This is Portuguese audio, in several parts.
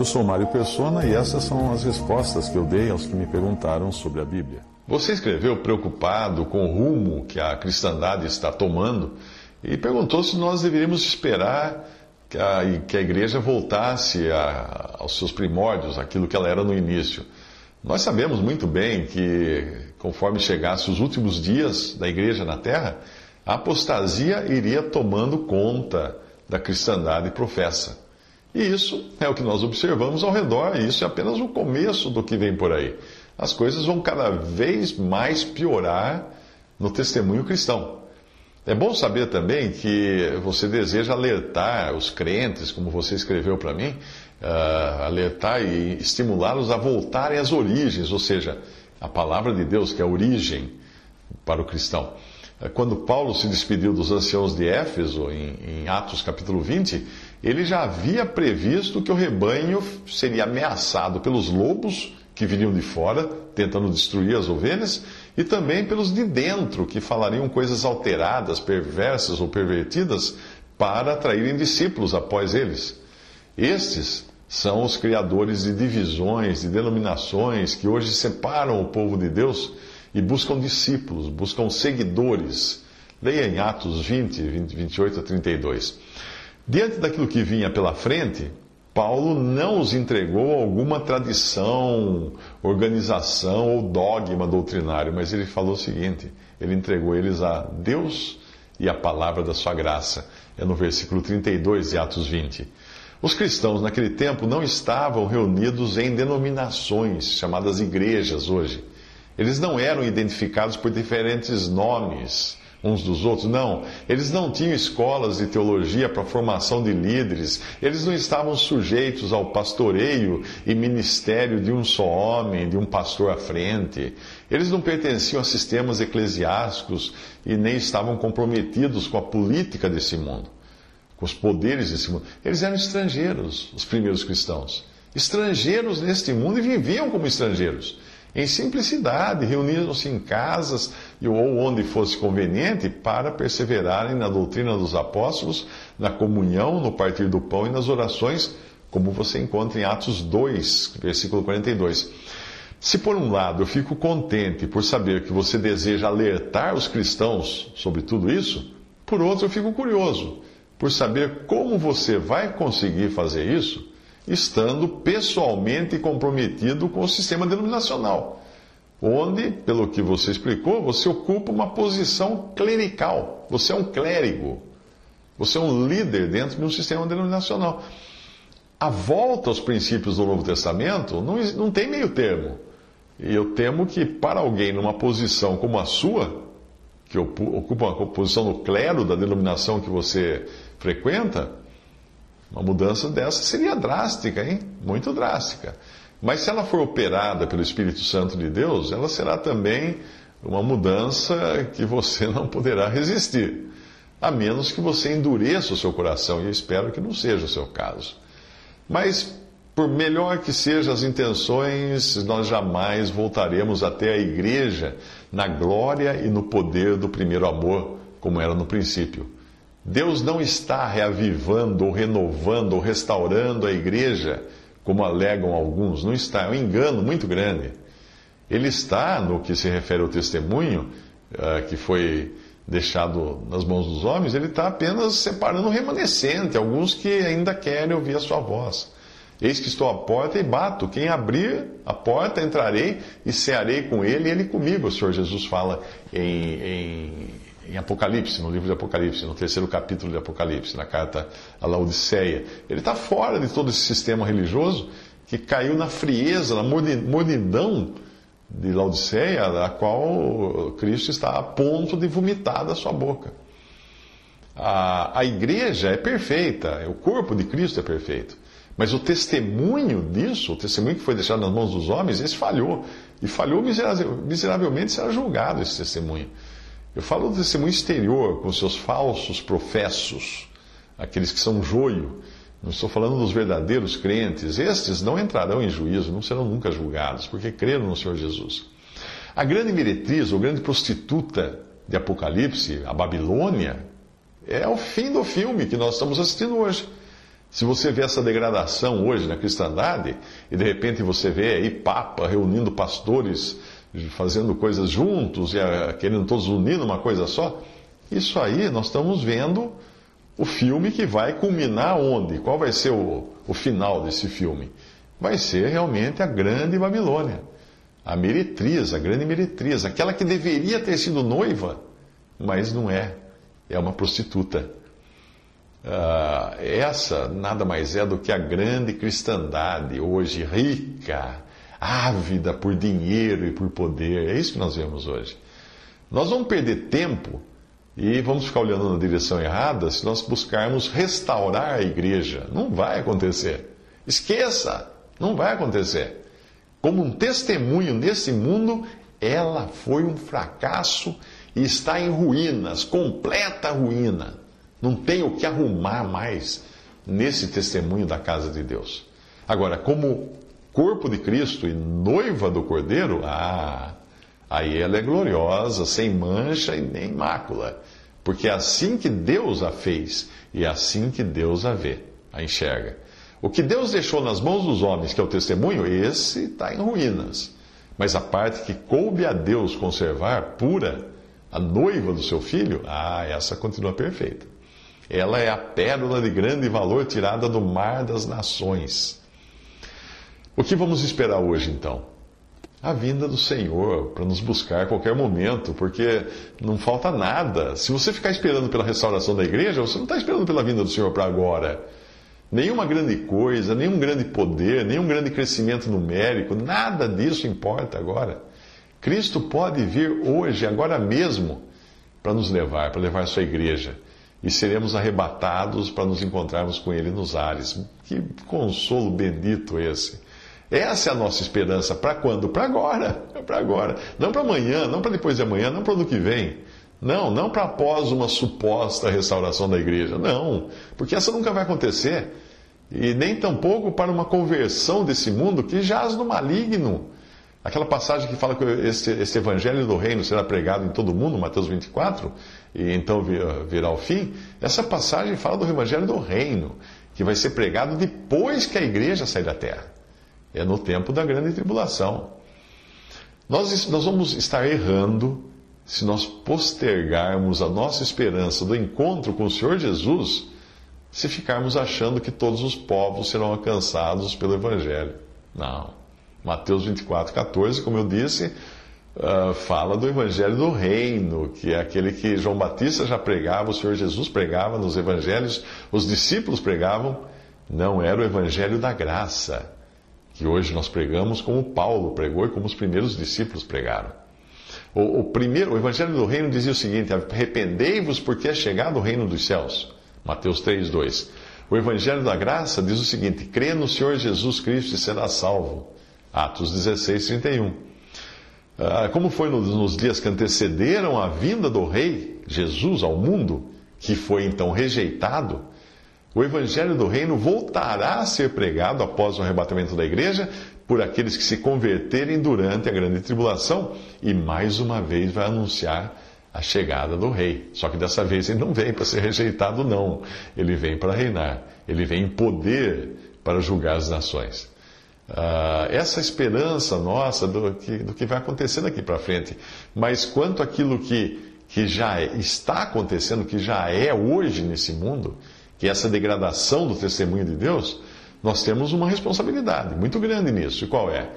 Eu sou Mário Persona e essas são as respostas que eu dei aos que me perguntaram sobre a Bíblia. Você escreveu preocupado com o rumo que a cristandade está tomando e perguntou se nós deveríamos esperar que a, que a igreja voltasse a, aos seus primórdios, aquilo que ela era no início. Nós sabemos muito bem que, conforme chegasse os últimos dias da igreja na terra, a apostasia iria tomando conta da cristandade professa. E isso é o que nós observamos ao redor, e isso é apenas o começo do que vem por aí. As coisas vão cada vez mais piorar no testemunho cristão. É bom saber também que você deseja alertar os crentes, como você escreveu para mim, uh, alertar e estimulá-los a voltarem às origens, ou seja, a palavra de Deus, que é a origem para o cristão. Quando Paulo se despediu dos anciãos de Éfeso, em, em Atos capítulo 20, ele já havia previsto que o rebanho seria ameaçado pelos lobos que viriam de fora, tentando destruir as ovelhas, e também pelos de dentro, que falariam coisas alteradas, perversas ou pervertidas, para atraírem discípulos após eles. Estes são os criadores de divisões, de denominações, que hoje separam o povo de Deus e buscam discípulos, buscam seguidores. Leia em Atos 20, 20 28 a 32. Diante daquilo que vinha pela frente, Paulo não os entregou a alguma tradição, organização ou dogma doutrinário, mas ele falou o seguinte: ele entregou eles a Deus e a palavra da sua graça. É no versículo 32 de Atos 20. Os cristãos naquele tempo não estavam reunidos em denominações, chamadas igrejas hoje. Eles não eram identificados por diferentes nomes uns dos outros. Não, eles não tinham escolas de teologia para formação de líderes, eles não estavam sujeitos ao pastoreio e ministério de um só homem, de um pastor à frente. Eles não pertenciam a sistemas eclesiásticos e nem estavam comprometidos com a política desse mundo, com os poderes desse mundo. Eles eram estrangeiros, os primeiros cristãos. Estrangeiros neste mundo e viviam como estrangeiros em simplicidade, reuniram-se em casas ou onde fosse conveniente para perseverarem na doutrina dos apóstolos, na comunhão, no partir do pão e nas orações, como você encontra em Atos 2, versículo 42. Se por um lado eu fico contente por saber que você deseja alertar os cristãos sobre tudo isso, por outro eu fico curioso por saber como você vai conseguir fazer isso estando pessoalmente comprometido com o sistema denominacional, onde, pelo que você explicou, você ocupa uma posição clerical. Você é um clérigo. Você é um líder dentro de um sistema denominacional. A volta aos princípios do Novo Testamento não, não tem meio termo. E eu temo que para alguém numa posição como a sua, que ocupa uma posição no clero da denominação que você frequenta, uma mudança dessa seria drástica, hein? Muito drástica. Mas se ela for operada pelo Espírito Santo de Deus, ela será também uma mudança que você não poderá resistir. A menos que você endureça o seu coração, e eu espero que não seja o seu caso. Mas, por melhor que sejam as intenções, nós jamais voltaremos até a igreja na glória e no poder do primeiro amor, como era no princípio. Deus não está reavivando, ou renovando, ou restaurando a igreja, como alegam alguns. Não está, é um engano muito grande. Ele está, no que se refere ao testemunho, uh, que foi deixado nas mãos dos homens, ele está apenas separando o remanescente, alguns que ainda querem ouvir a sua voz. Eis que estou à porta e bato. Quem abrir a porta, entrarei e cearei com ele e ele comigo. O Senhor Jesus fala em, em em Apocalipse, no livro de Apocalipse, no terceiro capítulo de Apocalipse, na carta à Laodiceia. Ele está fora de todo esse sistema religioso que caiu na frieza, na mornidão de Laodiceia, a qual Cristo está a ponto de vomitar da sua boca. A, a igreja é perfeita, o corpo de Cristo é perfeito. Mas o testemunho disso, o testemunho que foi deixado nas mãos dos homens, esse falhou. E falhou miseravelmente, será julgado esse testemunho. Eu falo do testemunho exterior, com seus falsos professos, aqueles que são joio. Não estou falando dos verdadeiros crentes. Estes não entrarão em juízo, não serão nunca julgados, porque creram no Senhor Jesus. A grande meretriz, ou grande prostituta de Apocalipse, a Babilônia, é o fim do filme que nós estamos assistindo hoje. Se você vê essa degradação hoje na cristandade, e de repente você vê aí Papa reunindo pastores, fazendo coisas juntos, e ah, querendo todos unir numa coisa só, isso aí nós estamos vendo o filme que vai culminar onde? Qual vai ser o, o final desse filme? Vai ser realmente a grande Babilônia. A meretriz, a grande meretriz, aquela que deveria ter sido noiva, mas não é. É uma prostituta. Uh, essa nada mais é do que a grande cristandade, hoje rica, ávida por dinheiro e por poder. É isso que nós vemos hoje. Nós vamos perder tempo e vamos ficar olhando na direção errada se nós buscarmos restaurar a igreja. Não vai acontecer. Esqueça, não vai acontecer. Como um testemunho nesse mundo, ela foi um fracasso e está em ruínas, completa ruína. Não tem o que arrumar mais nesse testemunho da casa de Deus. Agora, como corpo de Cristo e noiva do Cordeiro, ah, aí ela é gloriosa, sem mancha e nem mácula. Porque é assim que Deus a fez e é assim que Deus a vê, a enxerga. O que Deus deixou nas mãos dos homens, que é o testemunho, esse está em ruínas. Mas a parte que coube a Deus conservar pura, a noiva do seu filho, ah, essa continua perfeita. Ela é a pérola de grande valor tirada do mar das nações. O que vamos esperar hoje então? a vinda do Senhor para nos buscar a qualquer momento, porque não falta nada. Se você ficar esperando pela restauração da igreja, você não está esperando pela vinda do Senhor para agora. Nenhuma grande coisa, nenhum grande poder, nenhum grande crescimento numérico, nada disso importa agora. Cristo pode vir hoje, agora mesmo, para nos levar, para levar a sua igreja. E seremos arrebatados para nos encontrarmos com Ele nos ares. Que consolo bendito esse! Essa é a nossa esperança. Para quando? Para agora. Para agora. Não para amanhã, não para depois de amanhã, não para o ano que vem. Não, não para após uma suposta restauração da igreja. Não, porque essa nunca vai acontecer. E nem tampouco para uma conversão desse mundo que jaz no maligno. Aquela passagem que fala que esse, esse evangelho do reino será pregado em todo o mundo, Mateus 24, e então virá o fim. Essa passagem fala do evangelho do reino, que vai ser pregado depois que a igreja sair da terra. É no tempo da grande tribulação. Nós, nós vamos estar errando se nós postergarmos a nossa esperança do encontro com o Senhor Jesus, se ficarmos achando que todos os povos serão alcançados pelo Evangelho. Não. Mateus 24, 14, como eu disse, uh, fala do Evangelho do Reino, que é aquele que João Batista já pregava, o Senhor Jesus pregava nos Evangelhos, os discípulos pregavam, não era o Evangelho da graça que hoje nós pregamos como Paulo pregou e como os primeiros discípulos pregaram. O, o primeiro, o Evangelho do Reino dizia o seguinte: arrependei-vos porque é chegado o reino dos céus. Mateus 3, 2. O Evangelho da Graça diz o seguinte: crê no Senhor Jesus Cristo e será salvo. Atos 16, 31. Ah, como foi nos dias que antecederam a vinda do Rei Jesus ao mundo, que foi então rejeitado, o evangelho do reino voltará a ser pregado após o arrebatamento da igreja por aqueles que se converterem durante a grande tribulação e mais uma vez vai anunciar a chegada do rei. Só que dessa vez ele não vem para ser rejeitado, não. Ele vem para reinar. Ele vem em poder para julgar as nações. Uh, essa esperança nossa do que, do que vai acontecer daqui para frente. Mas quanto àquilo que, que já está acontecendo, que já é hoje nesse mundo, que é essa degradação do testemunho de Deus, nós temos uma responsabilidade muito grande nisso. E qual é?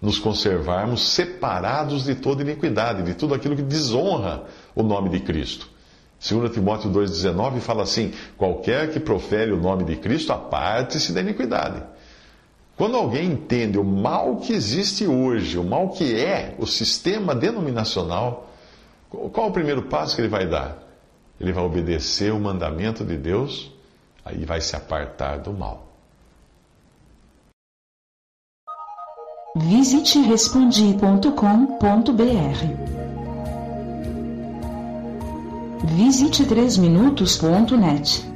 Nos conservarmos separados de toda iniquidade, de tudo aquilo que desonra o nome de Cristo. 2 Timóteo 2,19 fala assim: qualquer que profere o nome de Cristo, aparte-se da iniquidade. Quando alguém entende o mal que existe hoje, o mal que é o sistema denominacional, qual o primeiro passo que ele vai dar? Ele vai obedecer o mandamento de Deus e vai se apartar do mal. Visite respondi.com.br. Visite 3minutos.net.